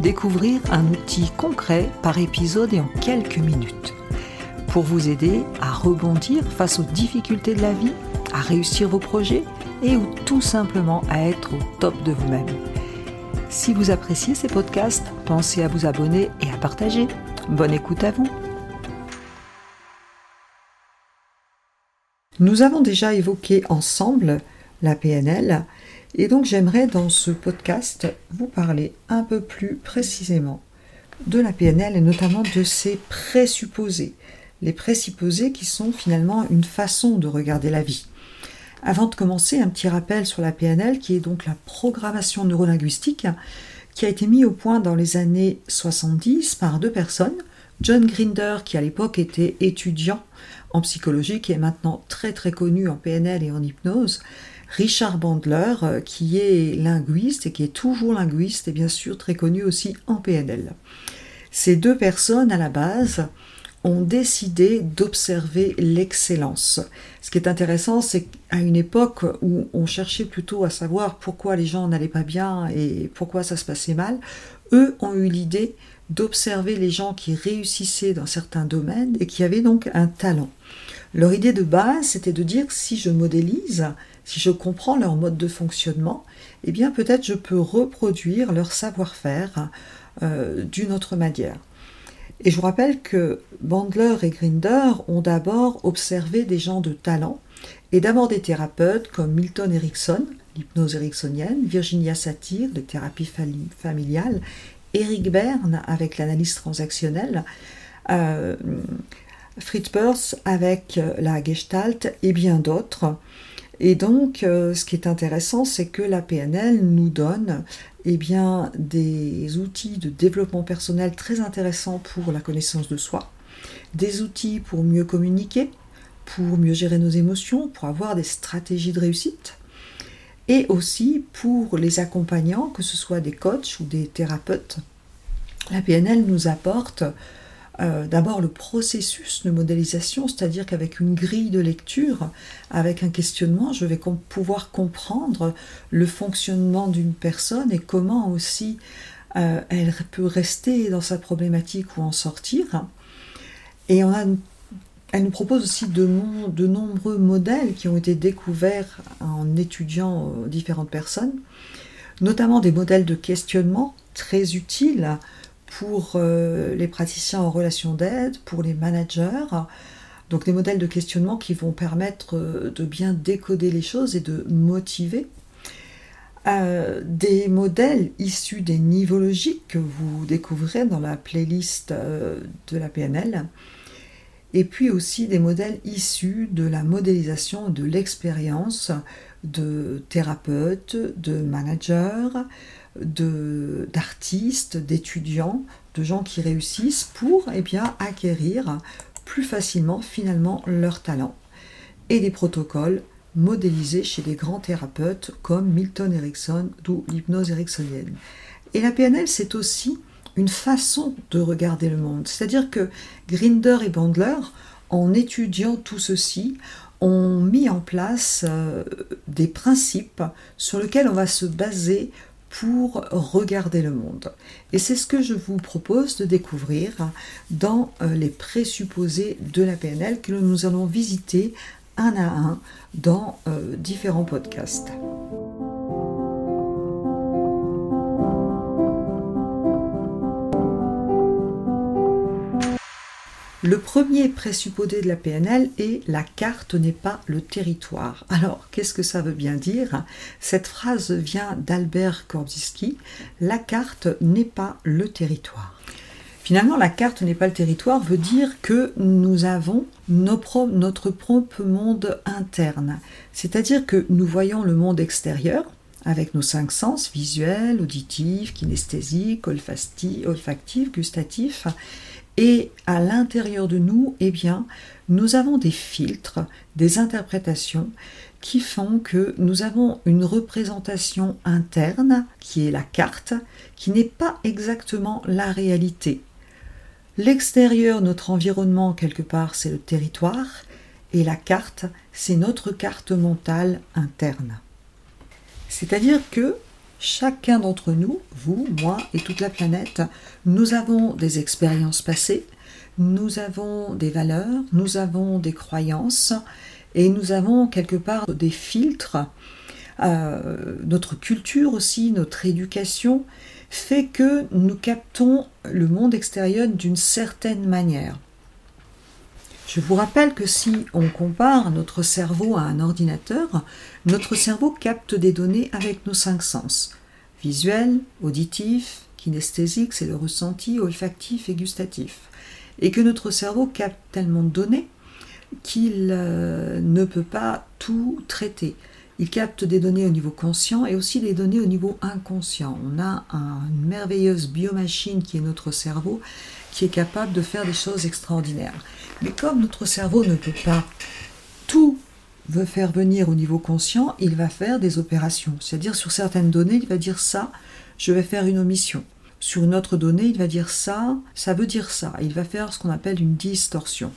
découvrir un outil concret par épisode et en quelques minutes. Pour vous aider à rebondir face aux difficultés de la vie, à réussir vos projets et ou tout simplement à être au top de vous-même. Si vous appréciez ces podcasts, pensez à vous abonner et à partager. Bonne écoute à vous. Nous avons déjà évoqué ensemble la PNL et donc j'aimerais dans ce podcast vous parler un peu plus précisément de la PNL et notamment de ses présupposés. Les présupposés qui sont finalement une façon de regarder la vie. Avant de commencer, un petit rappel sur la PNL qui est donc la programmation neurolinguistique qui a été mis au point dans les années 70 par deux personnes. John Grinder qui à l'époque était étudiant en psychologie qui est maintenant très très connu en PNL et en hypnose Richard Bandler, euh, qui est linguiste et qui est toujours linguiste et bien sûr très connu aussi en PNL. Ces deux personnes, à la base, ont décidé d'observer l'excellence. Ce qui est intéressant, c'est qu'à une époque où on cherchait plutôt à savoir pourquoi les gens n'allaient pas bien et pourquoi ça se passait mal, eux ont eu l'idée d'observer les gens qui réussissaient dans certains domaines et qui avaient donc un talent. Leur idée de base, c'était de dire si je modélise, si je comprends leur mode de fonctionnement, eh bien peut-être je peux reproduire leur savoir-faire euh, d'une autre manière. Et je vous rappelle que Bandler et Grinder ont d'abord observé des gens de talent, et d'abord des thérapeutes comme Milton Erickson, l'hypnose ericksonienne, Virginia Satir, les thérapies familiales, Eric Berne avec l'analyse transactionnelle, euh, Fritz Perls avec la Gestalt et bien d'autres. Et donc, euh, ce qui est intéressant, c'est que la PNL nous donne eh des outils de développement personnel très intéressants pour la connaissance de soi, des outils pour mieux communiquer, pour mieux gérer nos émotions, pour avoir des stratégies de réussite, et aussi pour les accompagnants, que ce soit des coachs ou des thérapeutes. La PNL nous apporte euh, d'abord le processus de modélisation, c'est-à-dire qu'avec une grille de lecture, avec un questionnement, je vais pouvoir comprendre le fonctionnement d'une personne et comment aussi euh, elle peut rester dans sa problématique ou en sortir. Et elle nous propose aussi de, de, nombreux modèles qui ont été découverts en étudiant euh, différentes personnes, notamment des modèles de questionnement très utiles pour euh, les praticiens en relation d'aide, pour les managers. Donc des modèles de questionnement qui vont permettre euh, de bien décoder les choses et de motiver. Euh, des modèles issus des niveaux logiques que vous découvrirez dans la playlist de la PNL. Et puis aussi des modèles issus de la modélisation de l'expérience de thérapeutes, de managers, d'artistes, d'étudiants, de gens qui réussissent pour eh bien, acquérir plus facilement finalement leur talent. Et des protocoles modélisés chez des grands thérapeutes comme Milton Erickson ou l'hypnose ericksonienne. Et la PNL, c'est aussi une façon de regarder le monde. C'est-à-dire que Grinder et Bandler, en étudiant tout ceci, ont mis en place euh, des principes sur lesquels on va se baser pour regarder le monde. Et c'est ce que je vous propose de découvrir dans euh, les présupposés de la PNL que nous allons visiter un à un dans euh, différents podcasts. Le premier présupposé de la PNL est la carte n'est pas le territoire. Alors, qu'est-ce que ça veut bien dire? Cette phrase vient d'Albert Korzybski. La carte n'est pas le territoire. Finalement, la carte n'est pas le territoire veut dire que nous avons notre propre monde interne. C'est-à-dire que nous voyons le monde extérieur avec nos cinq sens, visuels, auditifs, kinesthésiques, olfactifs, gustatifs, Et à l'intérieur de nous, eh bien, nous avons des filtres, des interprétations qui font que nous avons une représentation interne, qui est la carte, qui n'est pas exactement la réalité. L'extérieur, notre environnement, quelque part, c'est le territoire, et la carte, c'est notre carte mentale interne. C'est-à-dire que chacun d'entre nous, vous, moi et toute la planète, nous avons des expériences passées, nous avons des valeurs, nous avons des croyances et nous avons quelque part des filtres. Euh, notre culture aussi, notre éducation fait que nous captons le monde extérieur d'une certaine manière. Je vous rappelle que si on compare notre cerveau à un ordinateur, notre cerveau capte des données avec nos cinq sens. Visuel, auditif, kinesthésique, c'est le ressenti, olfactif et gustatif. Et que notre cerveau capte tellement de données qu'il euh, ne peut pas tout traiter. Il capte des données au niveau conscient et aussi des données au niveau inconscient. On a une merveilleuse biomachine qui est notre cerveau qui est capable de faire des choses extraordinaires. Mais comme notre cerveau ne peut pas tout veut faire venir au niveau conscient, il va faire des opérations. C'est-à-dire sur certaines données, il va dire ça, je vais faire une omission. Sur une autre donnée, il va dire ça, ça veut dire ça. Il va faire ce qu'on appelle une distorsion.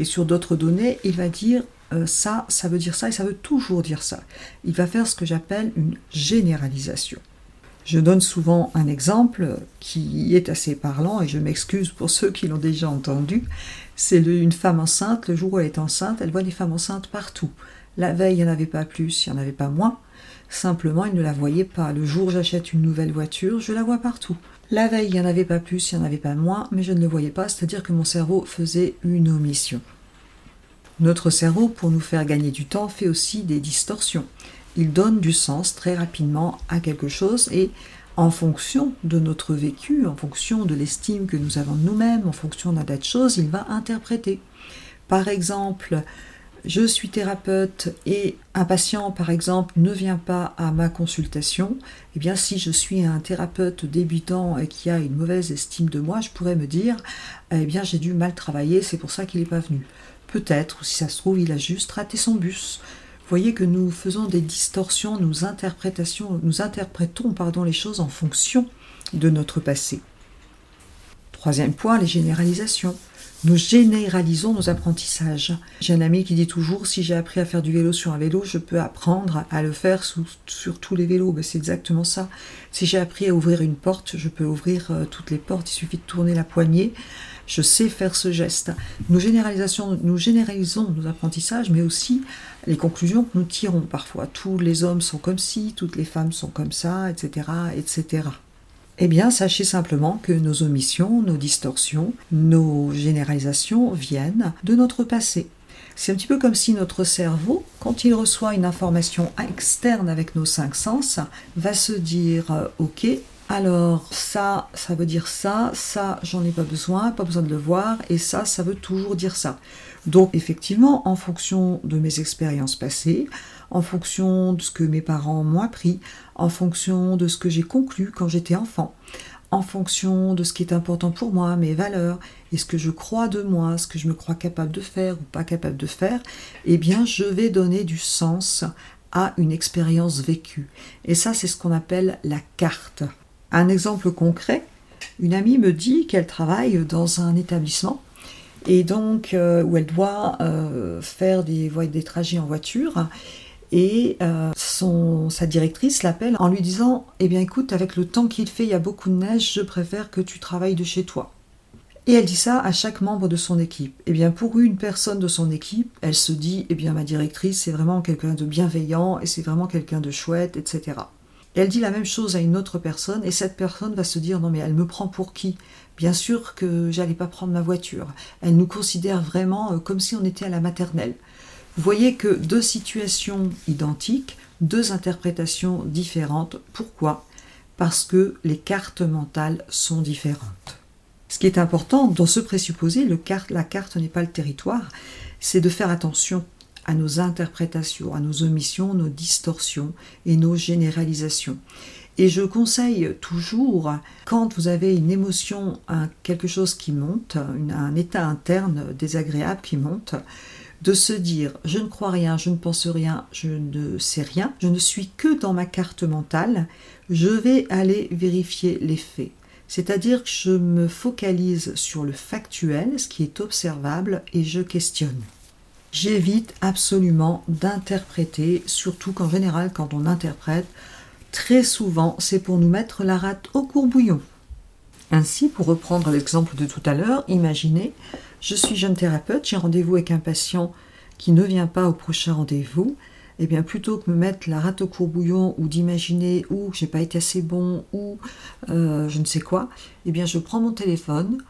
Et sur d'autres données, il va dire euh, ça, ça veut dire ça et ça veut toujours dire ça. Il va faire ce que j'appelle une généralisation. Je donne souvent un exemple qui est assez parlant et je m'excuse pour ceux qui l'ont déjà entendu. C'est une femme enceinte, le jour où elle est enceinte, elle voit des femmes enceintes partout. La veille, il n'y en avait pas plus, il n'y en avait pas moins. Simplement, elle ne la voyait pas. Le jour où j'achète une nouvelle voiture, je la vois partout. La veille, il n'y en avait pas plus, il n'y en avait pas moins, mais je ne le voyais pas, c'est-à-dire que mon cerveau faisait une omission. Notre cerveau, pour nous faire gagner du temps, fait aussi des distorsions. Il donne du sens très rapidement à quelque chose et en fonction de notre vécu, en fonction de l'estime que nous avons de nous-mêmes, en fonction d'un tas de choses, il va interpréter. Par exemple, je suis thérapeute et un patient, par exemple, ne vient pas à ma consultation, eh bien, si je suis un thérapeute débutant et qui a une mauvaise estime de moi, je pourrais me dire, eh bien, j'ai dû mal travailler, c'est pour ça qu'il n'est pas venu. Peut-être, si ça se trouve, il a juste raté son bus. Vous voyez que nous faisons des distorsions, nous, interprétations, nous interprétons les choses en fonction de notre passé. Troisième point, les généralisations. Nous généralisons nos apprentissages. J'ai un ami qui dit toujours si j'ai appris à faire du vélo sur un vélo, je peux apprendre à le faire sur tous les vélos. Ben, c'est exactement ça. Si j'ai appris à ouvrir une porte, je peux ouvrir euh, toutes les portes. Il suffit de tourner la poignée je sais faire ce geste. Nous, généralisons, nous généralisons nos apprentissages, mais aussi les conclusions que nous tirons parfois. Tous les hommes sont comme ci, toutes les femmes sont comme ça, etc., etc. Eh bien, sachez simplement que nos omissions, nos distorsions, nos généralisations viennent de notre passé. C'est un petit peu comme si notre cerveau, quand il reçoit une information externe avec nos cinq sens, va se dire euh, Ok, alors ça, ça veut dire ça, ça, j'en ai pas besoin, pas besoin de le voir, et ça, ça veut toujours dire ça. Donc effectivement, en fonction de mes expériences passées, en fonction de ce que mes parents m'ont appris, en fonction de ce que j'ai conclu quand j'étais enfant, en fonction de ce qui est important pour moi, mes valeurs, et ce que je crois de moi, ce que je me crois capable de faire ou pas capable de faire, eh bien je vais donner du sens à une expérience vécue. Et ça, c'est ce qu'on appelle la carte. Un exemple concret, une amie me dit qu'elle travaille dans un établissement et donc euh, où elle doit euh, faire des, des trajets en voiture et euh, sa directrice l'appelle en lui disant Eh bien écoute, avec le temps qu'il fait, il y a beaucoup de neige, je préfère que tu travailles de chez toi. Et elle dit ça à chaque membre de son équipe. Eh bien pour une personne de son équipe, elle se dit Eh bien ma directrice, c'est vraiment quelqu'un de bienveillant et c'est vraiment quelqu'un de chouette, etc elle dit la même chose à une autre personne et cette personne va se dire non mais elle me prend pour qui? Bien sûr que j'allais pas prendre ma voiture. Elle nous considère vraiment euh, comme si on était à la maternelle. Vous voyez que deux situations identiques, deux interprétations différentes. Pourquoi? Parce que les cartes mentales sont différentes. Ce qui est important dans ce présupposé, la carte n'est pas le territoire, c'est de faire attention à nos interprétations, à nos omissions, nos distorsions et nos généralisations. Et je conseille toujours, quand vous avez une émotion, quelque chose qui monte, un état interne désagréable qui monte, de se dire je ne crois rien, je ne pense rien, je ne sais rien, je ne suis que dans ma carte mentale, je vais aller vérifier les faits. C'est-à-dire que je me focalise sur le factuel, ce qui est observable, et je questionne. J'évite absolument d'interpréter, surtout qu'en général, quand on interprète, très souvent, c'est pour nous mettre la rate au courbouillon. Ainsi, pour reprendre l'exemple de tout à l'heure, imaginez, je suis jeune thérapeute, j'ai rendez-vous avec un patient qui ne vient pas au prochain rendez-vous, eh bien plutôt que me mettre la rate au courbouillon ou d'imaginer ou j'ai pas été assez bon ou euh, je ne sais quoi, eh bien je prends mon téléphone,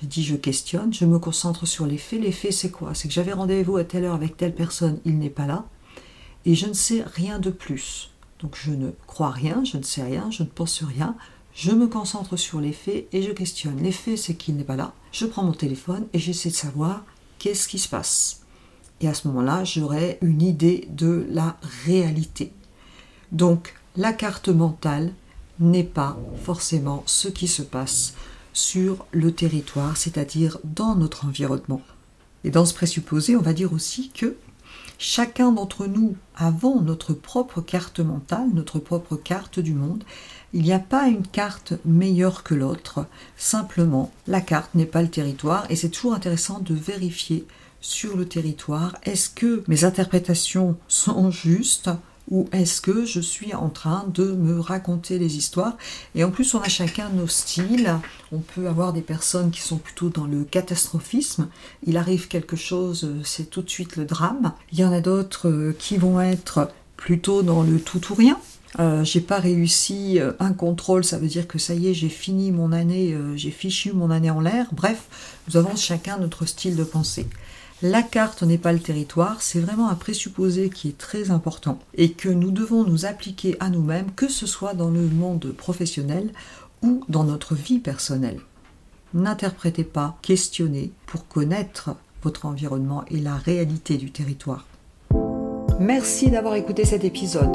j'ai dit je questionne, je me concentre sur les faits. Les faits c'est quoi? C'est que j'avais rendez-vous à telle heure avec telle personne, il n'est pas là, et je ne sais rien de plus. Donc je ne crois rien, je ne sais rien, je ne pense rien, je me concentre sur les faits et je questionne. Les faits, c'est qu'il n'est pas là. Je prends mon téléphone et j'essaie de savoir qu'est-ce qui se passe. Et à ce moment-là, j'aurai une idée de la réalité. Donc, la carte mentale n'est pas forcément ce qui se passe sur le territoire, c'est-à-dire dans notre environnement. Et dans ce présupposé, on va dire aussi que chacun d'entre nous avons notre propre carte mentale, notre propre carte du monde, il n'y a pas une carte meilleure que l'autre, simplement la carte n'est pas le territoire. Et c'est toujours intéressant de vérifier sur le territoire est-ce que mes interprétations sont justes ou est-ce que je suis en train de me raconter les histoires? Et en plus, on a chacun nos styles. On peut avoir des personnes qui sont plutôt dans le catastrophisme. Il arrive quelque chose, c'est tout de suite le drame. Il y en a d'autres euh, qui vont être plutôt dans le tout ou rien. Euh, j'ai pas réussi euh, un contrôle, ça veut dire que ça y est, j'ai fini mon année, j'ai fichu mon année en l'air. Bref, nous avons chacun notre style de pensée. La carte n'est pas le territoire, c'est vraiment un présupposé qui est très important et que nous devons nous appliquer à nous-mêmes, que ce soit dans le monde professionnel ou dans notre vie personnelle. N'interprétez pas, questionnez pour connaître votre environnement et la réalité du territoire. Merci d'avoir écouté cet épisode.